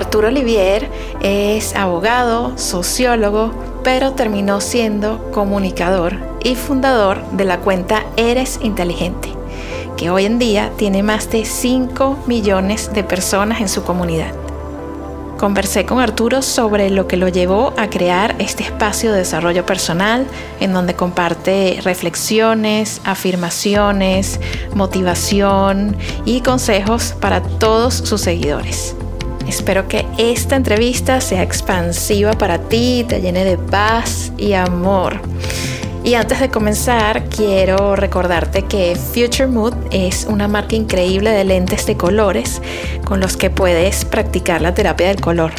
Arturo Olivier es abogado, sociólogo, pero terminó siendo comunicador y fundador de la cuenta Eres Inteligente, que hoy en día tiene más de 5 millones de personas en su comunidad. Conversé con Arturo sobre lo que lo llevó a crear este espacio de desarrollo personal en donde comparte reflexiones, afirmaciones, motivación y consejos para todos sus seguidores. Espero que esta entrevista sea expansiva para ti, te llene de paz y amor. Y antes de comenzar, quiero recordarte que Future Mood es una marca increíble de lentes de colores con los que puedes practicar la terapia del color.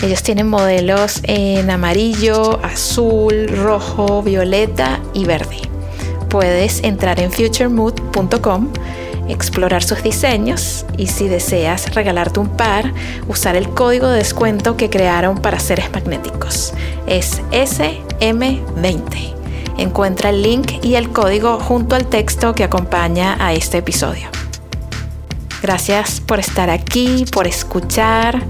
Ellos tienen modelos en amarillo, azul, rojo, violeta y verde. Puedes entrar en futuremood.com explorar sus diseños y si deseas regalarte un par, usar el código de descuento que crearon para seres magnéticos. Es SM20. Encuentra el link y el código junto al texto que acompaña a este episodio. Gracias por estar aquí, por escuchar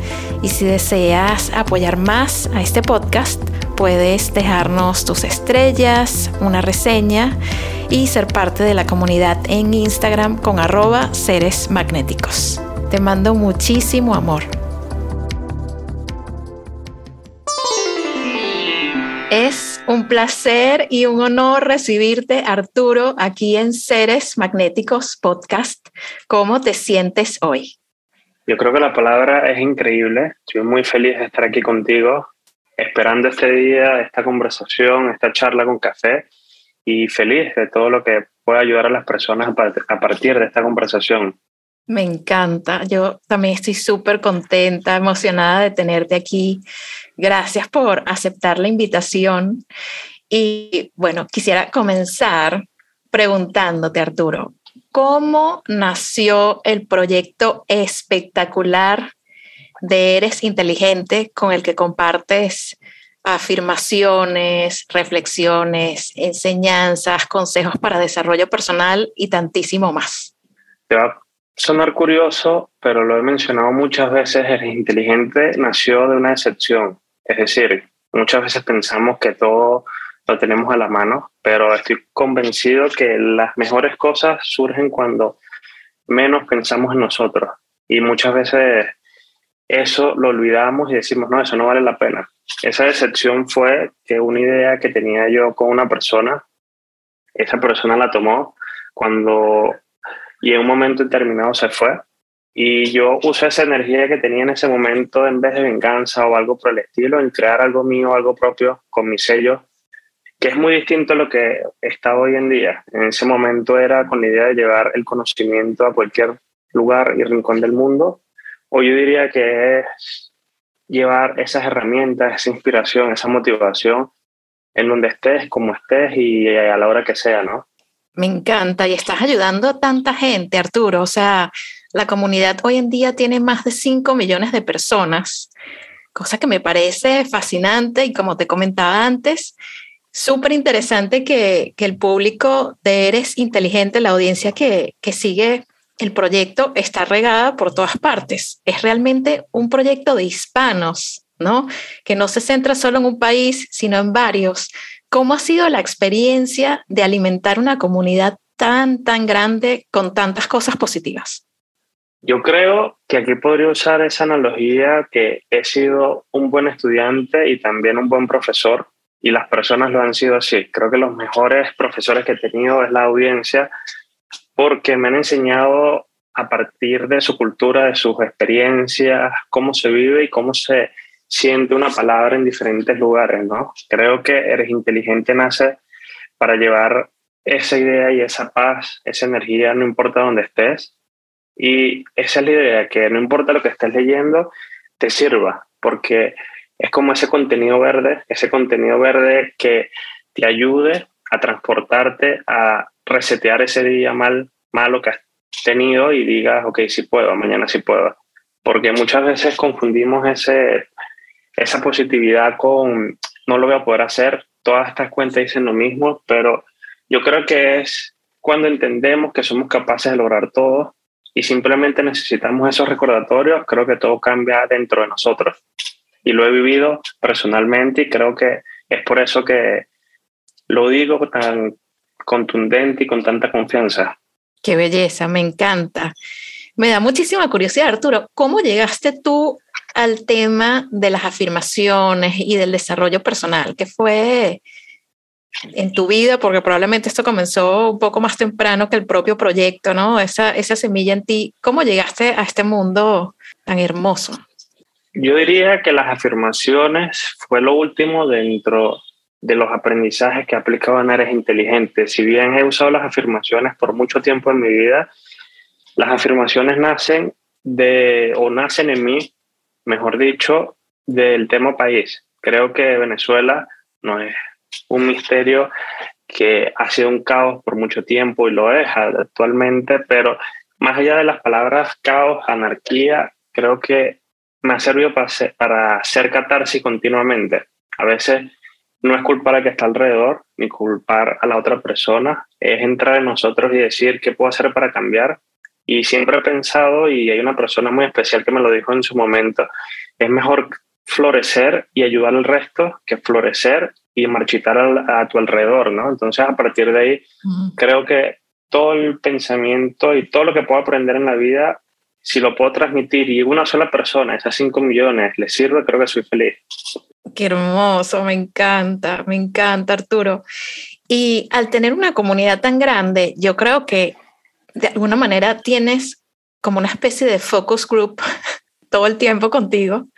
y si deseas apoyar más a este podcast, puedes dejarnos tus estrellas, una reseña y ser parte de la comunidad en Instagram con arroba seres magnéticos. Te mando muchísimo amor. Es un placer y un honor recibirte, Arturo, aquí en Seres Magnéticos Podcast. ¿Cómo te sientes hoy? Yo creo que la palabra es increíble. Estoy muy feliz de estar aquí contigo, esperando este día, esta conversación, esta charla con café y feliz de todo lo que pueda ayudar a las personas a partir de esta conversación. Me encanta. Yo también estoy súper contenta, emocionada de tenerte aquí. Gracias por aceptar la invitación. Y bueno, quisiera comenzar preguntándote, Arturo, ¿cómo nació el proyecto espectacular de Eres Inteligente con el que compartes afirmaciones, reflexiones, enseñanzas, consejos para desarrollo personal y tantísimo más. Te va a sonar curioso, pero lo he mencionado muchas veces, el inteligente nació de una excepción. Es decir, muchas veces pensamos que todo lo tenemos a la mano, pero estoy convencido que las mejores cosas surgen cuando menos pensamos en nosotros. Y muchas veces eso lo olvidamos y decimos, no, eso no vale la pena. Esa decepción fue que una idea que tenía yo con una persona, esa persona la tomó cuando y en un momento determinado se fue. Y yo usé esa energía que tenía en ese momento en vez de venganza o algo por el estilo, en crear algo mío, algo propio con mi sello, que es muy distinto a lo que está hoy en día. En ese momento era con la idea de llevar el conocimiento a cualquier lugar y rincón del mundo o yo diría que es llevar esas herramientas, esa inspiración, esa motivación en donde estés, como estés y a la hora que sea, ¿no? Me encanta y estás ayudando a tanta gente, Arturo. O sea, la comunidad hoy en día tiene más de 5 millones de personas, cosa que me parece fascinante y como te comentaba antes, súper interesante que, que, el público de Eres Inteligente, la audiencia que, que sigue el proyecto está regada por todas partes. Es realmente un proyecto de hispanos, ¿no? Que no se centra solo en un país, sino en varios. ¿Cómo ha sido la experiencia de alimentar una comunidad tan, tan grande con tantas cosas positivas? Yo creo que aquí podría usar esa analogía que he sido un buen estudiante y también un buen profesor y las personas lo han sido así. Creo que los mejores profesores que he tenido es la audiencia porque me han enseñado a partir de su cultura, de sus experiencias, cómo se vive y cómo se siente una palabra en diferentes lugares, ¿no? Creo que eres inteligente nace para llevar esa idea y esa paz, esa energía, no importa dónde estés, Y esa es la idea, que no importa lo que estés leyendo, te sirva, porque es como ese contenido verde, ese contenido verde que te ayude a transportarte, a resetear ese día mal, malo que has tenido y digas, ok, sí puedo, mañana sí puedo. Porque muchas veces confundimos ese, esa positividad con no lo voy a poder hacer. Todas estas cuentas dicen lo mismo, pero yo creo que es cuando entendemos que somos capaces de lograr todo y simplemente necesitamos esos recordatorios, creo que todo cambia dentro de nosotros. Y lo he vivido personalmente y creo que es por eso que lo digo tan contundente y con tanta confianza. Qué belleza, me encanta. Me da muchísima curiosidad, Arturo, ¿cómo llegaste tú al tema de las afirmaciones y del desarrollo personal? ¿Qué fue en tu vida? Porque probablemente esto comenzó un poco más temprano que el propio proyecto, ¿no? Esa, esa semilla en ti. ¿Cómo llegaste a este mundo tan hermoso? Yo diría que las afirmaciones fue lo último dentro de los aprendizajes que he aplicado en Eres Inteligente. Si bien he usado las afirmaciones por mucho tiempo en mi vida, las afirmaciones nacen de, o nacen en mí, mejor dicho, del tema país. Creo que Venezuela no es un misterio que ha sido un caos por mucho tiempo y lo es actualmente, pero más allá de las palabras caos, anarquía, creo que me ha servido para, para hacer continuamente. A veces no es culpar a que está alrededor, ni culpar a la otra persona, es entrar en nosotros y decir qué puedo hacer para cambiar. Y siempre he pensado, y hay una persona muy especial que me lo dijo en su momento, es mejor florecer y ayudar al resto que florecer y marchitar a, tu alrededor, ¿no? Entonces, a partir de ahí, creo que todo el pensamiento y todo lo que puedo aprender en la vida, si lo puedo transmitir y una sola persona, esas 5 millones, le sirve, creo que soy feliz. Qué hermoso, me encanta, me encanta Arturo. Y al tener una comunidad tan grande, yo creo que de alguna manera tienes como una especie de focus group todo el tiempo contigo,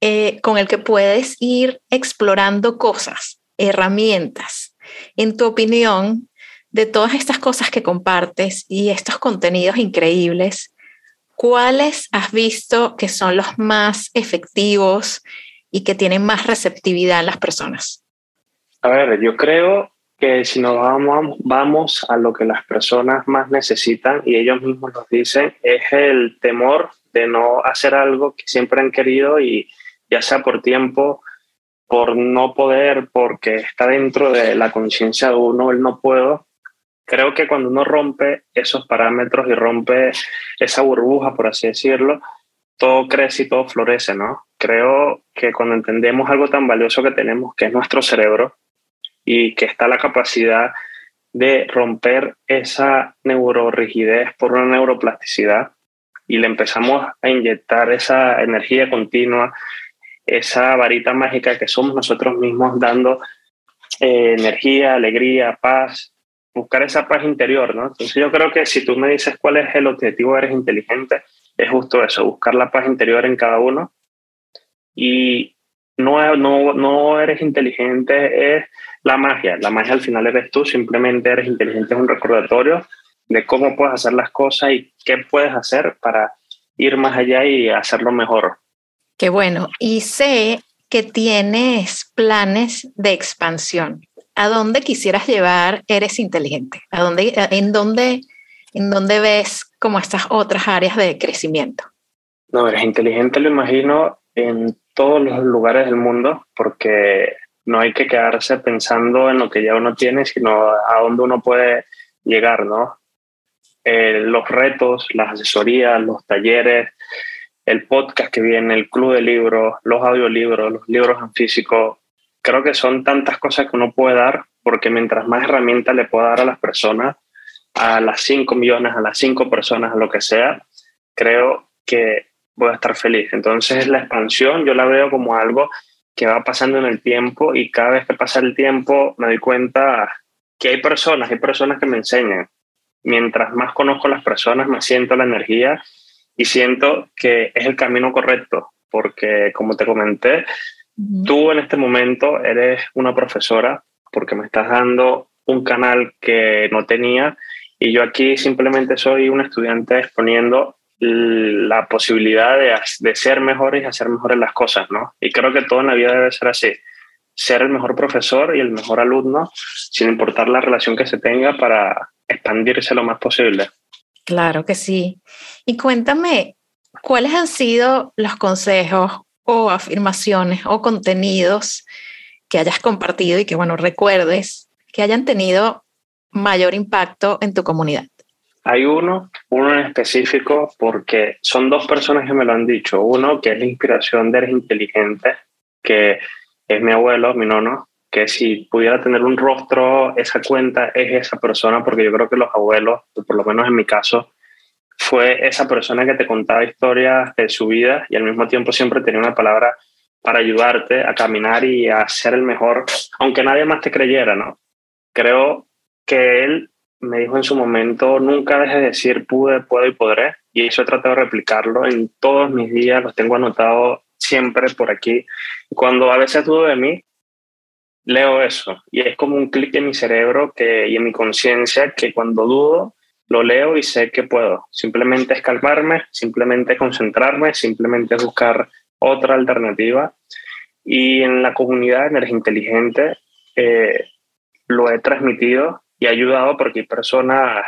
eh, con el que puedes ir explorando cosas, herramientas. En tu opinión, de todas estas cosas que compartes y estos contenidos increíbles, ¿cuáles has visto que son los más efectivos y que tienen más receptividad en las personas? A ver, yo creo que si nos vamos, vamos a lo que las personas más necesitan y ellos mismos nos dicen, es el temor de no hacer algo que siempre han querido y ya sea por tiempo, por no poder, porque está dentro de la conciencia de uno, el no puedo. Creo que cuando uno rompe esos parámetros y rompe esa burbuja, por así decirlo, todo crece y todo florece, ¿no? Creo que cuando entendemos algo tan valioso que tenemos, que es nuestro cerebro, y que está la capacidad de romper esa neurorigidez por una neuroplasticidad, y le empezamos a inyectar esa energía continua, esa varita mágica que somos nosotros mismos dando eh, energía, alegría, paz, buscar esa paz interior, ¿no? Entonces yo creo que si tú me dices cuál es el objetivo Eres Inteligente, es justo eso, buscar la paz interior en cada uno. Y no, no, no eres inteligente, es la magia. La magia al final eres tú, simplemente eres inteligente, es un recordatorio de cómo puedes hacer las cosas y qué puedes hacer para ir más allá y hacerlo mejor. Qué bueno. Y sé que tienes planes de expansión. ¿A dónde quisieras llevar Eres Inteligente? ¿A dónde, en, dónde, ¿En dónde ves como estas otras áreas de crecimiento? No, Eres Inteligente lo imagino en todos los lugares del mundo porque no hay que quedarse pensando en lo que ya uno tiene, sino a dónde uno puede llegar, ¿no? Eh, los retos, las asesorías, los talleres, el podcast que viene, el club de libros, los audiolibros, los libros en físico. Creo que son tantas cosas que uno puede dar porque mientras más herramientas le pueda dar a las personas, a las 5 millones, a las 5 personas, a lo que sea, creo que voy a estar feliz. Entonces la expansión yo la veo como algo que va pasando en el tiempo y cada vez que pasa el tiempo me doy cuenta que hay personas, hay personas que me enseñan mientras más conozco a las personas, más siento la energía y siento que es el camino correcto, porque como te comenté, tú en este momento eres una profesora porque me estás dando un canal que no tenía Y yo aquí simplemente soy un estudiante exponiendo la posibilidad de, de ser mejores y hacer mejores las cosas, ¿no? Y creo que todo en la vida debe ser así. Ser el mejor profesor y el mejor alumno, sin importar la relación que se tenga, para expandirse lo más posible. Claro que sí. Y cuéntame, ¿cuáles han sido los consejos o afirmaciones o contenidos que hayas compartido y que, bueno, recuerdes que hayan tenido mayor impacto en tu comunidad? Hay uno, uno en específico, porque son dos personas que me lo han dicho. Uno, que es la inspiración de Eres Inteligente, que es mi abuelo, mi nono, que si pudiera tener un rostro, esa cuenta es esa persona, porque yo creo que los abuelos, por lo menos en mi caso, fue esa persona que te contaba historias de su vida y al mismo tiempo siempre tenía una palabra para ayudarte a caminar y a ser el mejor, aunque nadie más te creyera, ¿no? Creo que él me dijo en su momento, nunca dejes de decir pude, puedo y podré. Y eso he tratado de replicarlo en todos mis días, los tengo anotados siempre por aquí. Cuando a veces dudo de mí, leo eso. Y es como un clic en mi cerebro que, y en mi conciencia que cuando dudo, lo leo y sé que puedo. Simplemente es calmarme, simplemente concentrarme, simplemente buscar otra alternativa. Y en la comunidad de Energía Inteligente eh, lo he transmitido y ayudado porque hay personas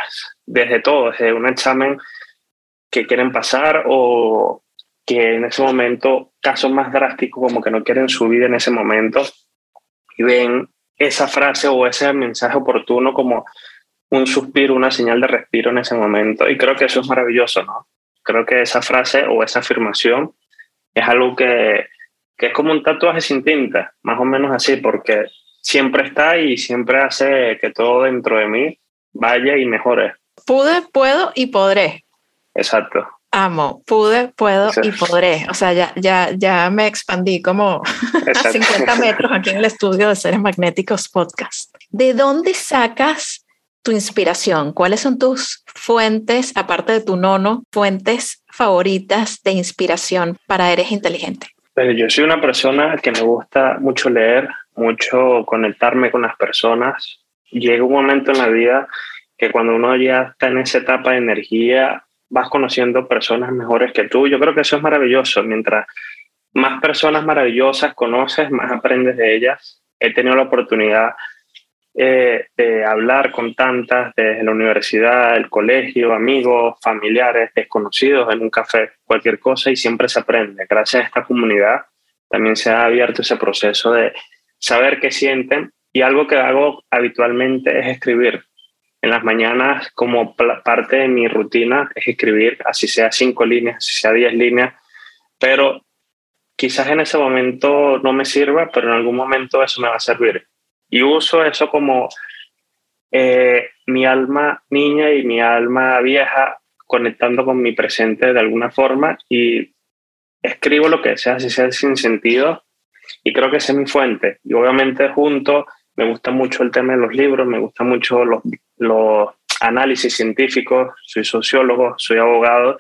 desde todo, desde un examen que quieren pasar o que en ese momento, casos más drásticos como que no quieren subir en ese momento y ven esa frase o ese mensaje oportuno como un suspiro, una señal de respiro en ese momento. Y creo que eso es maravilloso, ¿no? Creo que esa frase o esa afirmación es algo que, que es como un tatuaje sin tinta, más o menos así, porque siempre está y siempre hace que todo dentro de mí vaya y mejore. Pude, puedo y podré. Exacto. Amo, pude, puedo y podré. O sea, ya, ya, ya me expandí como a 50 metros aquí en el estudio de Seres Magnéticos Podcast. ¿De dónde sacas tu inspiración? ¿Cuáles son tus fuentes, aparte de tu nono, fuentes favoritas de inspiración para Eres Inteligente? Pues yo soy una persona que me gusta mucho leer, mucho conectarme con las personas. Llega un momento en la vida que cuando uno ya está en esa etapa de energía, vas conociendo personas mejores que tú. Yo creo que eso es maravilloso. Mientras más personas maravillosas conoces, más aprendes de ellas. He tenido la oportunidad eh, de hablar con tantas desde la universidad, el colegio, amigos, familiares, desconocidos en un café, cualquier cosa y siempre se aprende. Gracias a esta comunidad también se ha abierto ese proceso de saber qué sienten y algo que hago habitualmente es escribir. En las mañanas, como parte de mi rutina, es escribir, así sea cinco líneas, así sea diez líneas, pero quizás en ese momento no me sirva, pero en algún momento eso me va a servir y uso eso como eh, mi alma niña y mi alma vieja conectando con mi presente de alguna forma y escribo lo que sea, si sea sin sentido, y creo que esa es mi fuente. Y obviamente junto me gusta mucho el tema de los libros, me gusta mucho los, los análisis científicos, soy sociólogo, soy abogado,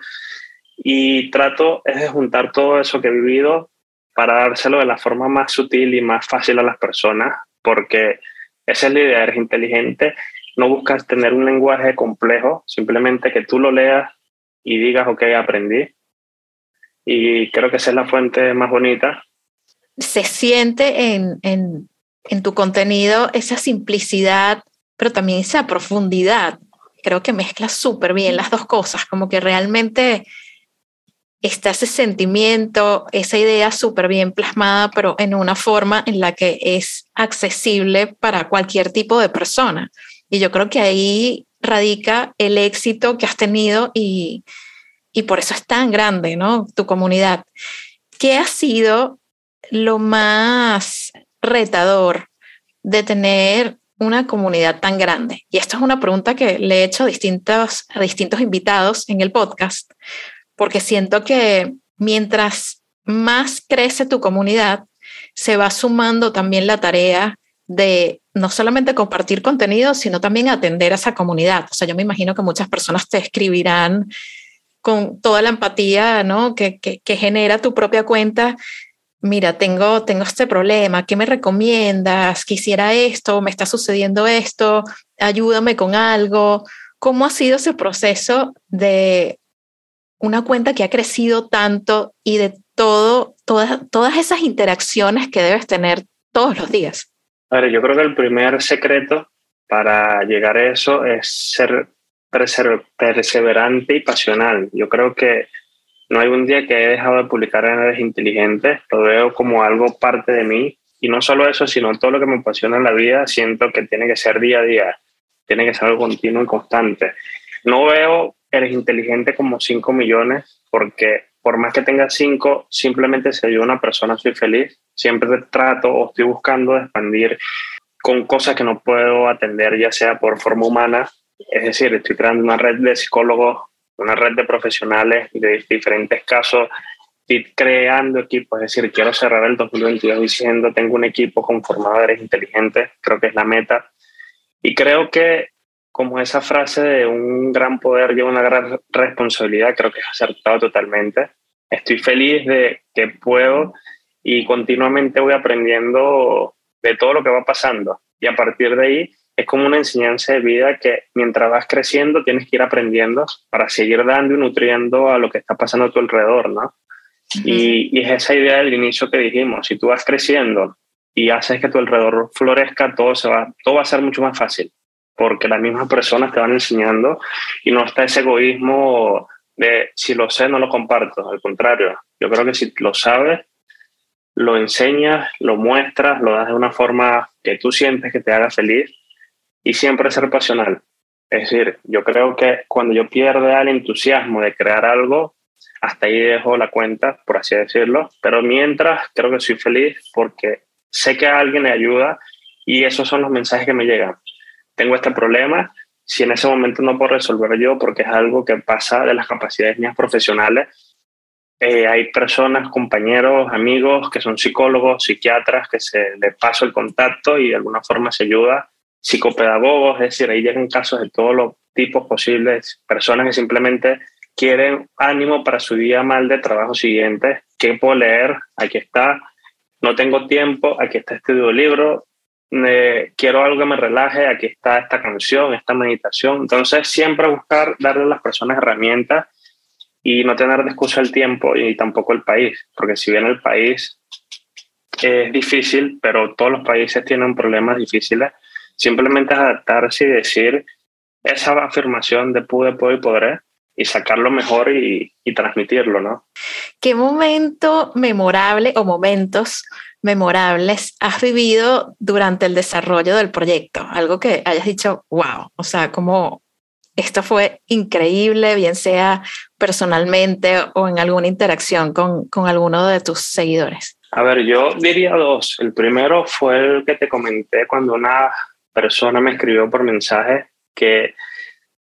y trato es de juntar todo eso que he vivido para dárselo de la forma más sutil y más fácil a las personas porque esa es la inteligente, no buscas tener un lenguaje complejo, simplemente que tú lo leas y digas, ok, aprendí. Y creo que esa es la fuente más bonita. Se siente en, en, en tu contenido esa simplicidad, pero también esa profundidad. Creo que mezclas súper bien las dos cosas, como que realmente está ese sentimiento, esa idea súper bien plasmada, pero en una forma en la que es accesible para cualquier tipo de persona. Y yo creo que ahí radica el éxito que has tenido y, y por eso es tan grande, ¿no? Tu comunidad. ¿Qué ha sido lo más retador de tener una comunidad tan grande? Y esto es una pregunta que le he hecho a distintos, a distintos invitados en el podcast, porque siento que mientras más crece tu comunidad, se va sumando también la tarea de no solamente compartir contenido, sino también atender a esa comunidad. O sea, yo me imagino que muchas personas te escribirán con toda la empatía ¿no? que, que, genera tu propia cuenta. Mira, tengo, tengo este problema, ¿qué me recomiendas? Quisiera esto, me está sucediendo esto, ayúdame con algo ¿Cómo ha sido ese proceso de una cuenta que ha crecido tanto y de todo, todas, todas esas interacciones que debes tener todos los días? A ver, yo creo que el primer secreto para llegar a eso es ser perseverante y pasional. Yo creo que no hay un día que he dejado de publicar en redes inteligentes, lo veo como algo parte de mí. Y no solo eso, sino todo lo que me apasiona en la vida, siento que tiene que ser día a día, tiene que ser algo continuo y constante. No veo eres inteligente como 5 millones, porque por más que tenga 5, simplemente si yo una persona soy feliz, siempre trato o estoy buscando expandir con cosas que no puedo atender, ya sea por forma humana, es decir, estoy creando una red de psicólogos, una red de profesionales de diferentes casos, y creando equipos, es decir, quiero cerrar el 2022 diciendo, tengo un equipo conformado de inteligentes, creo que es la meta, y creo que como esa frase de un gran poder lleva una gran responsabilidad, creo que es acertado totalmente. Estoy feliz de que puedo y continuamente voy aprendiendo de todo lo que va pasando. Y a partir de ahí es como una enseñanza de vida que mientras vas creciendo tienes que ir aprendiendo para seguir dando y nutriendo a lo que está pasando a tu alrededor, ¿no? y, y, es esa idea del inicio que dijimos, si tú vas creciendo y haces que tu alrededor florezca, todo, se va, todo va a ser mucho más fácil porque las mismas personas te van enseñando y no está ese egoísmo de si lo sé, no lo comparto. Al contrario, yo creo que si lo sabes, lo enseñas, lo muestras, lo das de una forma que tú sientes que te haga feliz y siempre ser pasional. Es decir, yo creo que cuando yo pierdo el entusiasmo de crear algo, hasta ahí dejo la cuenta, por así decirlo, pero mientras creo que soy feliz porque sé que a alguien le ayuda y esos son los mensajes que me llegan tengo este problema, si en ese momento no puedo resolver yo porque es algo que pasa de las capacidades mías profesionales, eh, hay personas, compañeros, amigos que son psicólogos, psiquiatras, que se les paso el contacto y de alguna forma se ayuda, psicopedagogos, es decir, ahí llegan casos de todos los tipos posibles, personas que simplemente quieren ánimo para su día mal de trabajo siguiente, ¿qué puedo leer? Aquí está, no tengo tiempo, aquí está este libro, quiero algo que me relaje, aquí está esta canción, esta meditación. Entonces, siempre buscar darle a las personas herramientas y no tener de excusa el tiempo y tampoco el país, porque si bien el país es difícil, pero todos los países tienen problemas difíciles, simplemente es adaptarse y decir esa afirmación de pude, puedo y podré y sacarlo mejor y, y transmitirlo, ¿no? ¿Qué momento memorable o momentos memorables has vivido durante el desarrollo del proyecto? Algo que hayas dicho, wow, o sea, como esto fue increíble, bien sea personalmente o en alguna interacción con, con alguno de tus seguidores. A ver, yo diría dos. El primero fue el que te comenté cuando una persona me escribió por mensaje que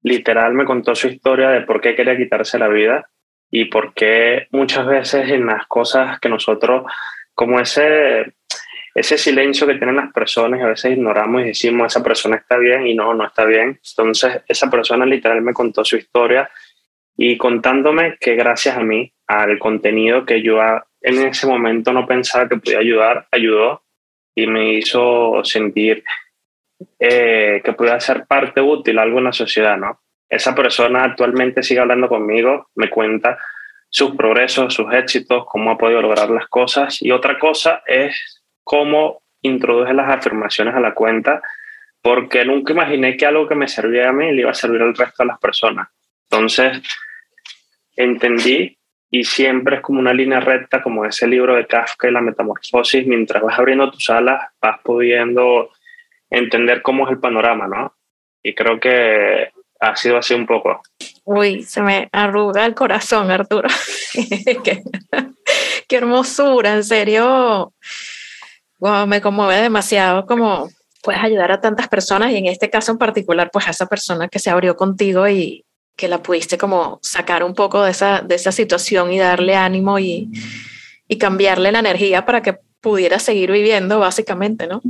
literal me contó su historia de por qué quería quitarse la vida y por qué muchas veces en las cosas que nosotros como ese, ese silencio que tienen las personas y a veces ignoramos y decimos, esa persona está bien y no, no está bien. Entonces, esa persona literal me contó su historia y contándome que gracias a mí, al contenido que yo en ese momento no pensaba que podía ayudar, ayudó y me hizo sentir eh, que podía ser parte útil, algo en la sociedad, ¿no? Esa persona actualmente sigue hablando conmigo, me cuenta sus progresos, sus éxitos, cómo ha podido lograr las cosas. Y otra cosa es cómo introduje las afirmaciones a la cuenta, porque nunca imaginé que algo que me servía a mí le iba a servir al resto de las personas. Entonces, entendí y siempre es como una línea recta, como ese libro de Kafka y la metamorfosis, mientras vas abriendo tus alas, vas pudiendo entender cómo es el panorama, ¿no? Y creo que ha sido así un poco. Uy, se me arruga el corazón, Arturo. qué, hermosura, en serio. me conmueve demasiado como puedes ayudar a tantas personas y en este caso en particular, pues a esa persona que se abrió contigo y que la pudiste como sacar un poco de esa, de esa situación y darle ánimo y, y cambiarle la energía para que pudiera seguir viviendo, básicamente, ¿no?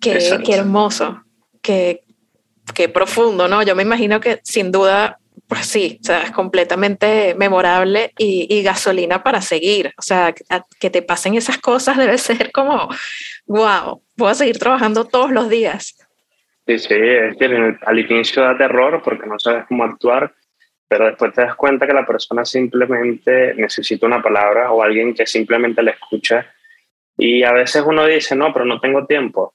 Qué, qué hermoso, qué, qué profundo, ¿no? Yo me imagino que sin duda pues sí, o sea, es completamente memorable y, gasolina para seguir. O sea, que, te pasen esas cosas debe ser como, wow, puedo seguir trabajando todos los días. Sí, sí, es decir, al inicio da terror porque no sabes cómo actuar, pero después te das cuenta que la persona simplemente necesita una palabra o alguien que simplemente le escucha. Y a veces uno dice, no, pero no tengo tiempo.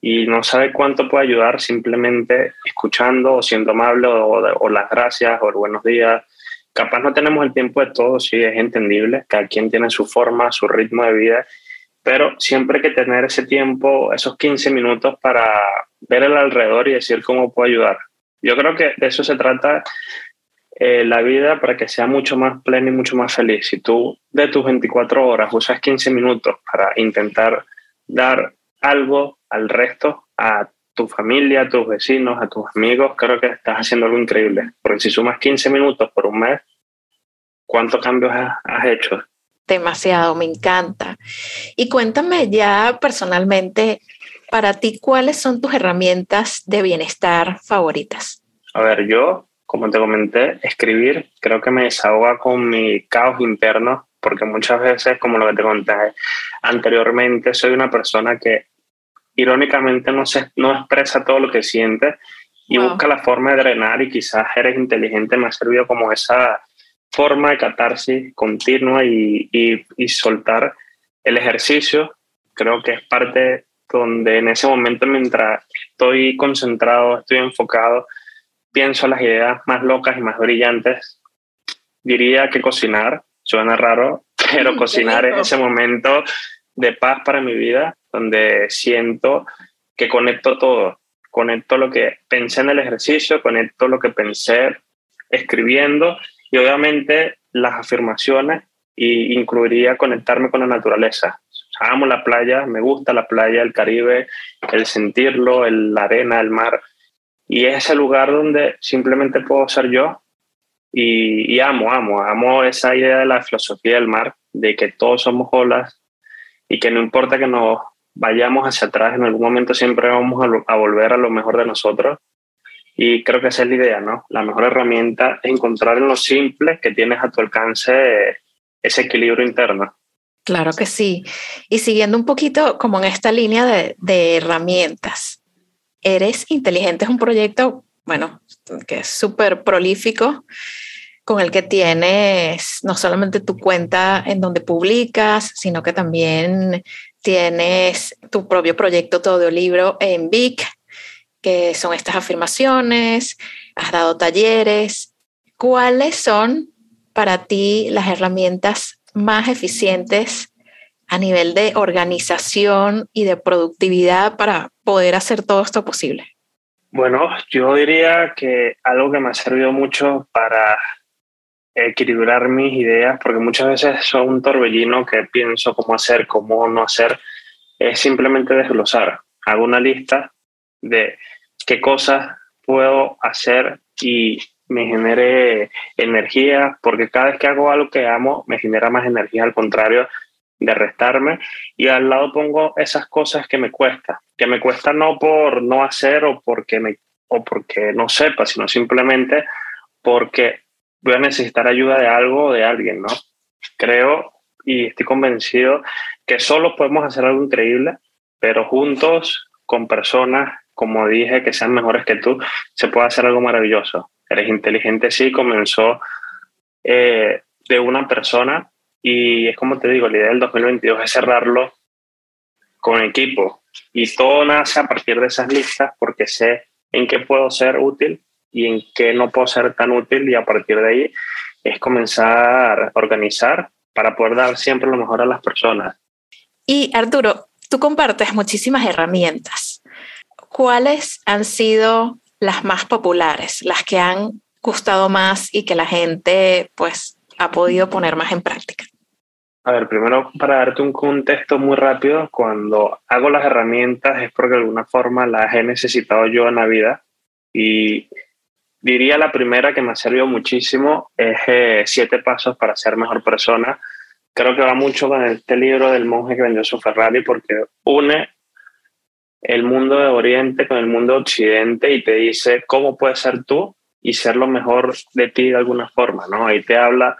Y no sabe cuánto puede ayudar simplemente escuchando o siendo amable o, las gracias o buenos días. Capaz no tenemos el tiempo de todo, sí, es entendible. Cada quien tiene su forma, su ritmo de vida. Pero siempre hay que tener ese tiempo, esos 15 minutos para ver el alrededor y decir cómo puedo ayudar. Yo creo que de eso se trata eh, la vida para que sea mucho más plena y mucho más feliz. Si tú de tus 24 horas usas 15 minutos para intentar dar algo al resto, a tu familia, a tus vecinos, a tus amigos, creo que estás haciendo algo increíble. Porque si sumas 15 minutos por un mes, ¿cuántos cambios has hecho? Demasiado, me encanta. Y cuéntame ya personalmente, para ti, ¿cuáles son tus herramientas de bienestar favoritas? A ver, yo como te comenté, escribir creo que me desahoga con mi caos interno, porque muchas veces, como lo que te conté anteriormente, soy una persona que irónicamente no, se, no expresa todo lo que siente y busca la forma de drenar y quizás eres inteligente, me ha servido como esa forma de catarsis continua y, y, y soltar el ejercicio. Creo que es parte donde en ese momento mientras estoy concentrado, estoy enfocado, pienso las ideas más locas y más brillantes, diría que cocinar, suena raro, pero cocinar es ese momento de paz para mi vida, donde siento que conecto todo, conecto lo que pensé en el ejercicio, conecto lo que pensé escribiendo y obviamente las afirmaciones y incluiría conectarme con la naturaleza. Amo la playa, me gusta la playa, el Caribe, el sentirlo, el, la arena, el mar. Y es ese lugar donde simplemente puedo ser yo y, amo, amo, amo esa idea de la filosofía del mar, de que todos somos olas y que no importa que nos vayamos hacia atrás, en algún momento siempre vamos a, volver a lo mejor de nosotros. Y creo que esa es la idea, ¿no? La mejor herramienta es encontrar en lo simple que tienes a tu alcance ese equilibrio interno. Claro que sí. Y siguiendo un poquito como en esta línea de, de herramientas, Eres Inteligente es un proyecto, bueno, que es súper prolífico, con el que tienes no solamente tu cuenta en donde publicas, sino que también tienes tu propio proyecto todo libro en Vic, que son estas afirmaciones, has dado talleres. ¿Cuáles son para ti las herramientas más eficientes a nivel de organización y de productividad para poder hacer todo esto posible? Bueno, yo diría que algo que me ha servido mucho para equilibrar mis ideas, porque muchas veces son un torbellino que pienso cómo hacer, cómo no hacer, es simplemente desglosar. Hago una lista de qué cosas puedo hacer y me genere energía, porque cada vez que hago algo que amo, me genera más energía. Al contrario, de restarme y al lado pongo esas cosas que me cuesta, que me cuesta no por no hacer o porque, me, o porque no sepa, sino simplemente porque voy a necesitar ayuda de algo o de alguien, ¿no? Creo y estoy convencido que solo podemos hacer algo increíble, pero juntos, con personas, como dije, que sean mejores que tú, se puede hacer algo maravilloso. Eres inteligente, sí, comenzó eh, de una persona y es como te digo, la idea del 2022 es cerrarlo con equipo. Y todo nace a partir de esas listas porque sé en qué puedo ser útil y en qué no puedo ser tan útil. Y a partir de ahí es comenzar a organizar para poder dar siempre lo mejor a las personas. Y Arturo, tú compartes muchísimas herramientas. ¿Cuáles han sido las más populares, las que han gustado más y que la gente pues ha podido poner más en práctica? A ver, primero para darte un contexto muy rápido, cuando hago las herramientas es porque de alguna forma las he necesitado yo en la vida y diría la primera que me ha servido muchísimo es eh, Siete Pasos para ser mejor persona. Creo que va mucho con este libro del monje que vendió su Ferrari porque une el mundo de Oriente con el mundo de Occidente y te dice cómo puedes ser tú y ser lo mejor de ti de alguna forma, ¿no? Ahí te habla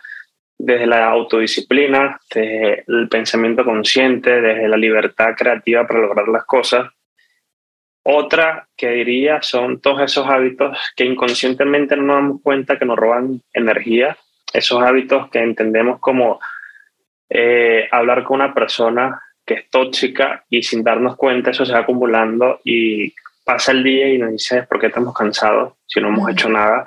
desde la autodisciplina, desde el pensamiento consciente, desde la libertad creativa para lograr las cosas. Otra que diría son todos esos hábitos que inconscientemente no nos damos cuenta que nos roban energía, esos hábitos que entendemos como eh, hablar con una persona que es tóxica y sin darnos cuenta eso se va acumulando y pasa el día y nos dice por qué estamos cansados si no hemos hecho nada.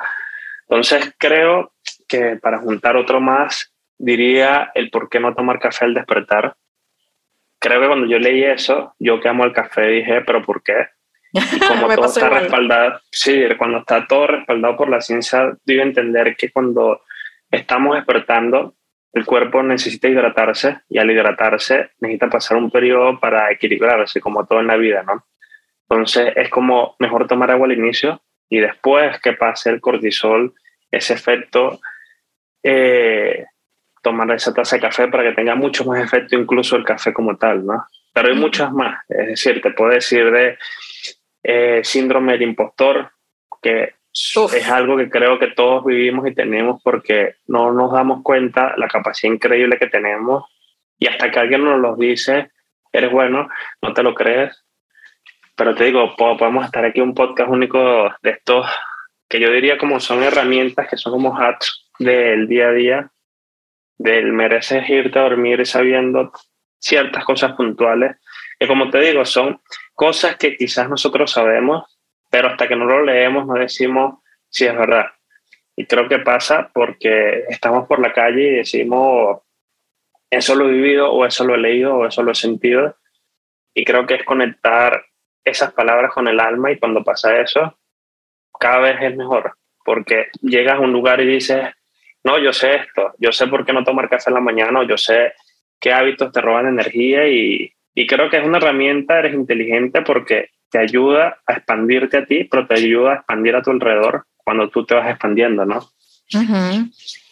Entonces creo que para juntar otro más diría el por qué no tomar café al despertar. Creo que cuando yo leí eso, yo que amo el café dije, pero ¿por qué? Y como todo está respaldado, sí, cuando está todo respaldado por la ciencia, digo entender que cuando estamos despertando, el cuerpo necesita hidratarse y al hidratarse necesita pasar un periodo para equilibrarse, como todo en la vida, ¿no? Entonces es como mejor tomar agua al inicio y después que pase el cortisol, ese efecto, eh, tomar esa taza de café para que tenga mucho más efecto incluso el café como tal, ¿no? Pero hay muchas más, es decir, te puedo decir de eh, síndrome del impostor, que es algo que creo que todos vivimos y tenemos porque no nos damos cuenta la capacidad increíble que tenemos y hasta que alguien nos lo dice, eres bueno, no te lo crees. Pero te digo, podemos estar aquí un podcast único de estos que yo diría como son herramientas que son como hacks del día a día, del mereces irte a dormir sabiendo ciertas cosas puntuales, que como te digo, son cosas que quizás nosotros sabemos, pero hasta que no lo leemos no decimos si es verdad. Y creo que pasa porque estamos por la calle y decimos, eso lo he vivido o eso lo he leído o eso lo he sentido. Y creo que es conectar esas palabras con el alma y cuando pasa eso, cada vez es mejor. Porque llegas a un lugar y dices, no, yo sé esto, yo sé por qué no tomar café en la mañana, o yo sé qué hábitos te roban energía y, y creo que es una herramienta, eres inteligente porque te ayuda a expandirte a ti, pero te ayuda a expandir a tu alrededor cuando tú te vas expandiendo, ¿no?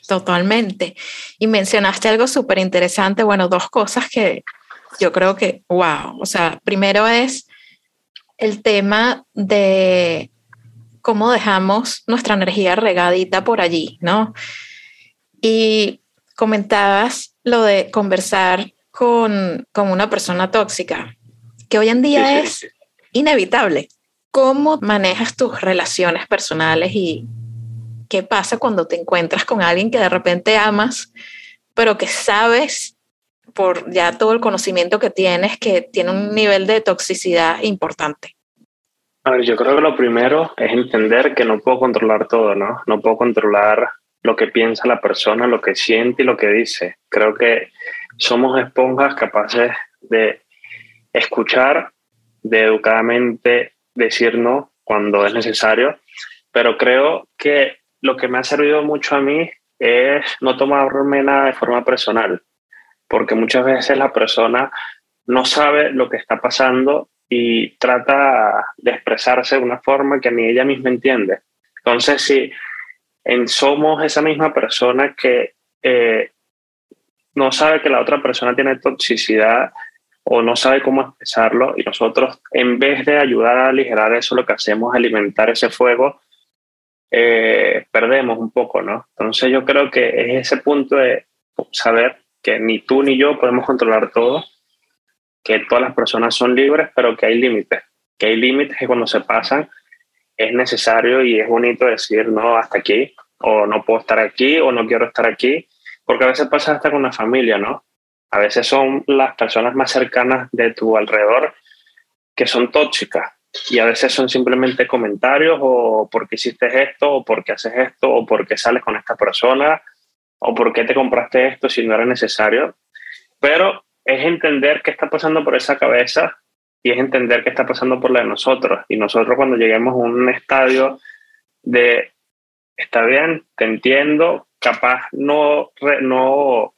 Totalmente. Y mencionaste algo súper interesante, bueno, dos cosas que yo creo que, wow, o sea, primero es el tema de cómo dejamos nuestra energía regadita por allí, ¿no? Y comentabas lo de conversar con, con una persona tóxica, que hoy en día es inevitable. ¿Cómo manejas tus relaciones personales y qué pasa cuando te encuentras con alguien que de repente amas, pero que sabes por ya todo el conocimiento que tienes que tiene un nivel de toxicidad importante? A ver, yo creo que lo primero es entender que no puedo controlar todo, ¿no? No puedo controlar lo que piensa la persona, lo que siente y lo que dice. Creo que somos esponjas capaces de escuchar de educadamente decir no cuando es necesario, pero creo que lo que me ha servido mucho a mí es no tomarme nada de forma personal, porque muchas veces la persona no sabe lo que está pasando y trata de expresarse de una forma que ni ella misma entiende. Entonces, si en, somos esa misma persona que eh, no sabe que la otra persona tiene toxicidad o no sabe cómo expresarlo y nosotros en vez de ayudar a aligerar eso lo que hacemos es alimentar ese fuego eh, perdemos un poco no entonces yo creo que es ese punto de saber que ni tú ni yo podemos controlar todo que todas las personas son libres pero que hay límites. Que hay límites que cuando se pasan es necesario y es bonito decir no hasta aquí o no puedo estar aquí o no quiero estar aquí porque a veces pasa hasta con la familia no a veces son las personas más cercanas de tu alrededor que son tóxicas y a veces son simplemente comentarios o porque hiciste esto o porque haces esto o porque sales con esta persona o porque te compraste esto si no era necesario. Pero es entender qué está pasando por esa cabeza y es entender qué está pasando por la de nosotros. Y nosotros cuando lleguemos a un estadio de, está bien, te entiendo, capaz no, no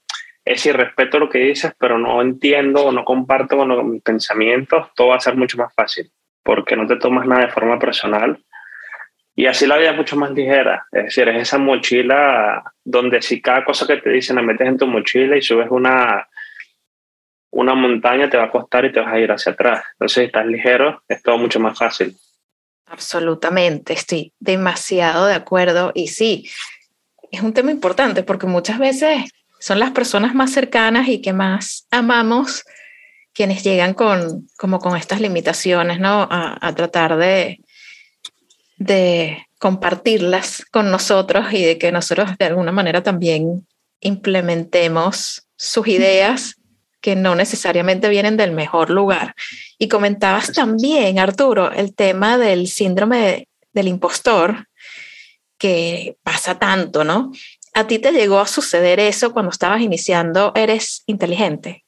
es si respeto lo que dices, pero no entiendo o no comparto con mis pensamientos, todo va a ser mucho más fácil, porque no te tomas nada de forma personal. Y así la vida es mucho más ligera. Es decir, es esa mochila donde si cada cosa que te dicen la metes en tu mochila y subes una, una montaña, te va a costar y te vas a ir hacia atrás. Entonces, si estás ligero, es todo mucho más fácil. Absolutamente, estoy demasiado de acuerdo. Y sí, es un tema importante porque muchas veces son las personas más cercanas y que más amamos quienes llegan con, como con estas limitaciones, ¿no? A, tratar de, de compartirlas con nosotros y de que nosotros de alguna manera también implementemos sus ideas que no necesariamente vienen del mejor lugar. Y comentabas también, Arturo, el tema del síndrome del impostor, que pasa tanto, ¿no? ¿A ti te llegó a suceder eso cuando estabas iniciando Eres Inteligente?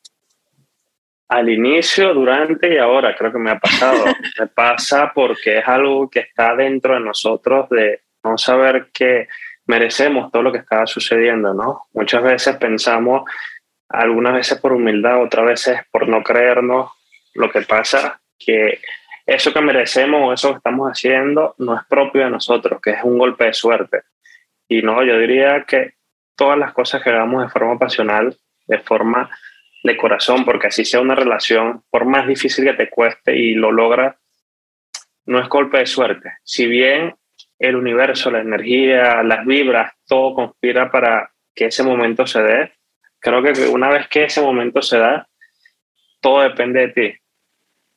Al inicio, durante y ahora creo que me ha pasado. me pasa porque es algo que está dentro de nosotros de no saber que merecemos todo lo que está sucediendo, ¿no? Muchas veces pensamos, algunas veces por humildad, otras veces por no creernos lo que pasa, que eso que merecemos o eso que estamos haciendo no es propio de nosotros, que es un golpe de suerte. Y no, yo diría que todas las cosas que hagamos de forma pasional, de forma de corazón, porque así sea una relación, por más difícil que te cueste y lo logra, no es golpe de suerte. Si bien el universo, la energía, las vibras, todo conspira para que ese momento se dé, creo que una vez que ese momento se da, todo depende de ti.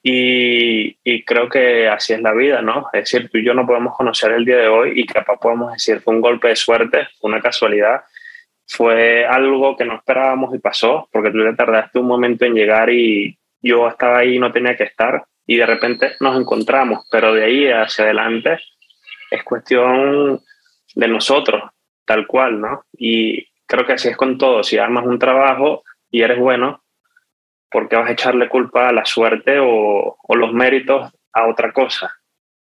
Y, creo que así es la vida, ¿no? Es decir, tú y yo no podemos conocer el día de hoy y capaz podemos decir fue un golpe de suerte, fue una casualidad, fue algo que no esperábamos y pasó, porque tú te tardaste un momento en llegar y yo estaba ahí y no tenía que estar y de repente nos encontramos, pero de ahí hacia adelante es cuestión de nosotros, tal cual, ¿no? Y creo que así es con todo, si armas un trabajo y eres bueno, ¿por qué vas a echarle culpa a la suerte o, o los méritos a otra cosa?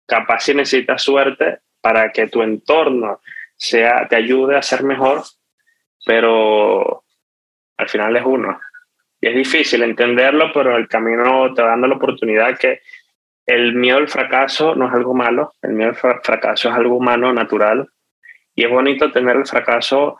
Capaz si necesitas suerte para que tu entorno sea, te ayude a ser mejor, pero al final es uno. Y es difícil entenderlo, pero el camino te va dando la oportunidad que el miedo al fracaso no es algo malo, el miedo al fracaso es algo humano, natural, y es bonito tener el fracaso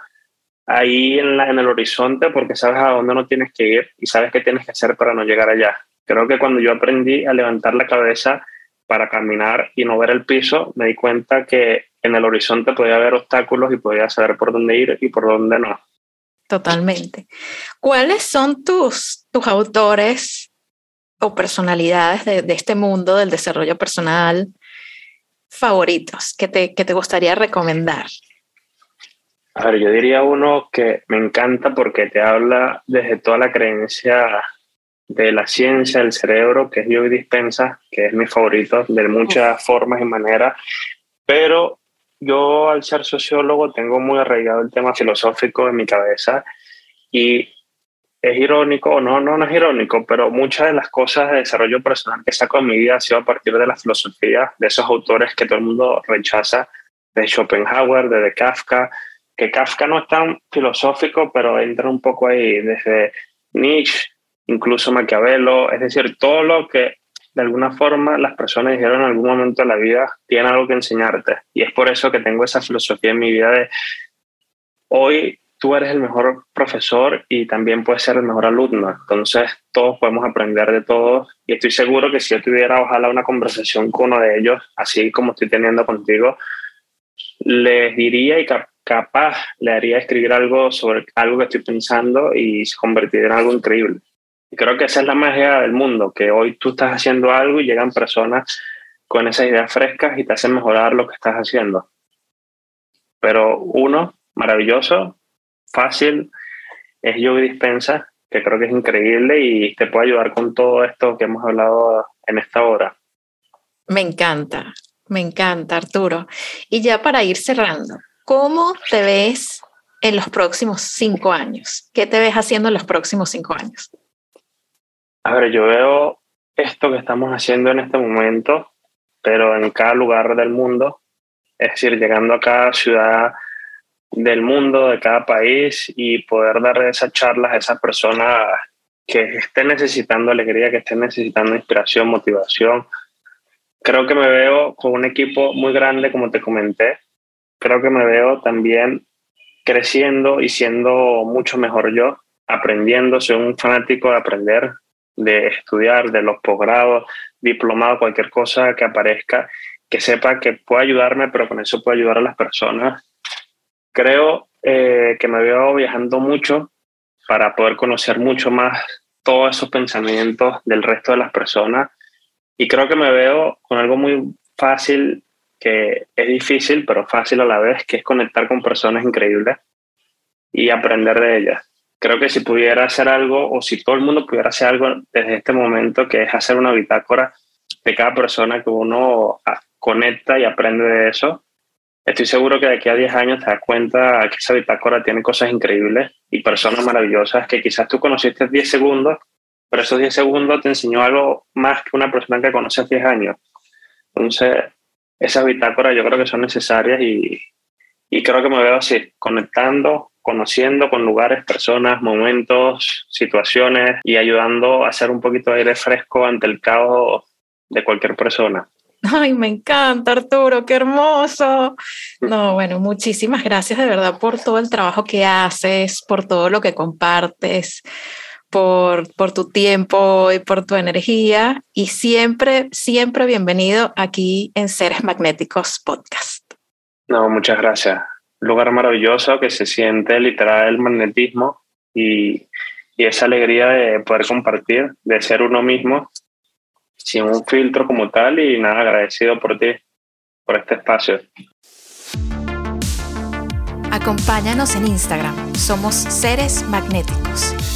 ahí en, la, en el horizonte porque sabes a dónde no tienes que ir y sabes qué tienes que hacer para no llegar allá. Creo que cuando yo aprendí a levantar la cabeza para caminar y no ver el piso, me di cuenta que en el horizonte podía haber obstáculos y podía saber por dónde ir y por dónde no. Totalmente. ¿Cuáles son tus, tus autores o personalidades de, de este mundo del desarrollo personal favoritos que te, que te gustaría recomendar? A ver, yo diría uno que me encanta porque te habla desde toda la creencia de la ciencia del cerebro, que es Yogi Dispensa, que es mi favorito de muchas formas y maneras, pero yo al ser sociólogo tengo muy arraigado el tema filosófico en mi cabeza. Y es irónico, no, no, no es irónico, pero muchas de las cosas de desarrollo personal que saco en mi vida ha sido a partir de la filosofía de esos autores que todo el mundo rechaza, de Schopenhauer, de, de Kafka, que Kafka no es tan filosófico, pero entra un poco ahí desde Nietzsche, incluso Maquiavelo, es decir, todo lo que de alguna forma las personas dijeron en algún momento de la vida tiene algo que enseñarte. Y es por eso que tengo esa filosofía en mi vida de hoy tú eres el mejor profesor y también puedes ser el mejor alumno. Entonces todos podemos aprender de todos y estoy seguro que si yo tuviera ojalá una conversación con uno de ellos, así como estoy teniendo contigo, les diría y capaz le haría escribir algo sobre algo que estoy pensando y se convertiría en algo increíble. Y creo que esa es la magia del mundo, que hoy tú estás haciendo algo y llegan personas con esas ideas frescas y te hacen mejorar lo que estás haciendo. Pero uno, maravilloso, fácil, es Yogi Dispensa, que creo que es increíble y te puede ayudar con todo esto que hemos hablado en esta hora. Me encanta, me encanta, Arturo. Y ya para ir cerrando, ¿Cómo te ves en los próximos cinco años? ¿Qué te ves haciendo en los próximos cinco años? A ver, yo veo esto que estamos haciendo en este momento, pero en cada lugar del mundo, es decir, llegando a cada ciudad del mundo, de cada país y poder dar esas charlas a esas personas que estén necesitando alegría, que estén necesitando inspiración, motivación. Creo que me veo con un equipo muy grande, como te comenté, creo que me veo también creciendo y siendo mucho mejor yo, aprendiendo, soy un fanático de aprender, de estudiar, de los posgrados, diplomado, cualquier cosa que aparezca, que sepa que puede ayudarme, pero con eso puede ayudar a las personas. Creo eh, que me veo viajando mucho para poder conocer mucho más todos esos pensamientos del resto de las personas. Y creo que me veo con algo muy fácil, que es difícil, pero fácil a la vez, que es conectar con personas increíbles y aprender de ellas. Creo que si pudiera hacer algo, o si todo el mundo pudiera hacer algo desde este momento, que es hacer una bitácora de cada persona que uno ah, conecta y aprende de eso, estoy seguro que de aquí a 10 años te das cuenta que esa bitácora tiene cosas increíbles y personas maravillosas que quizás tú conociste 10 segundos, pero esos 10 segundos te enseñó algo más que una persona que conoces 10 años. Entonces, esas bitácoras yo creo que son necesarias y, y creo que me veo así, conectando, conociendo con lugares, personas, momentos, situaciones y ayudando a hacer un poquito de aire fresco ante el caos de cualquier persona. Ay, me encanta, Arturo, qué hermoso. No, bueno, muchísimas gracias de verdad por todo el trabajo que haces, por todo lo que compartes, por, por tu tiempo y por tu energía. Y siempre, siempre bienvenido aquí en Seres Magnéticos Podcast. No, muchas gracias. lugar maravilloso que se siente literal el magnetismo y, y esa alegría de poder compartir, de ser uno mismo sin un filtro como tal y nada, agradecido por ti, por este espacio. Acompáñanos en Instagram, somos Seres Magnéticos.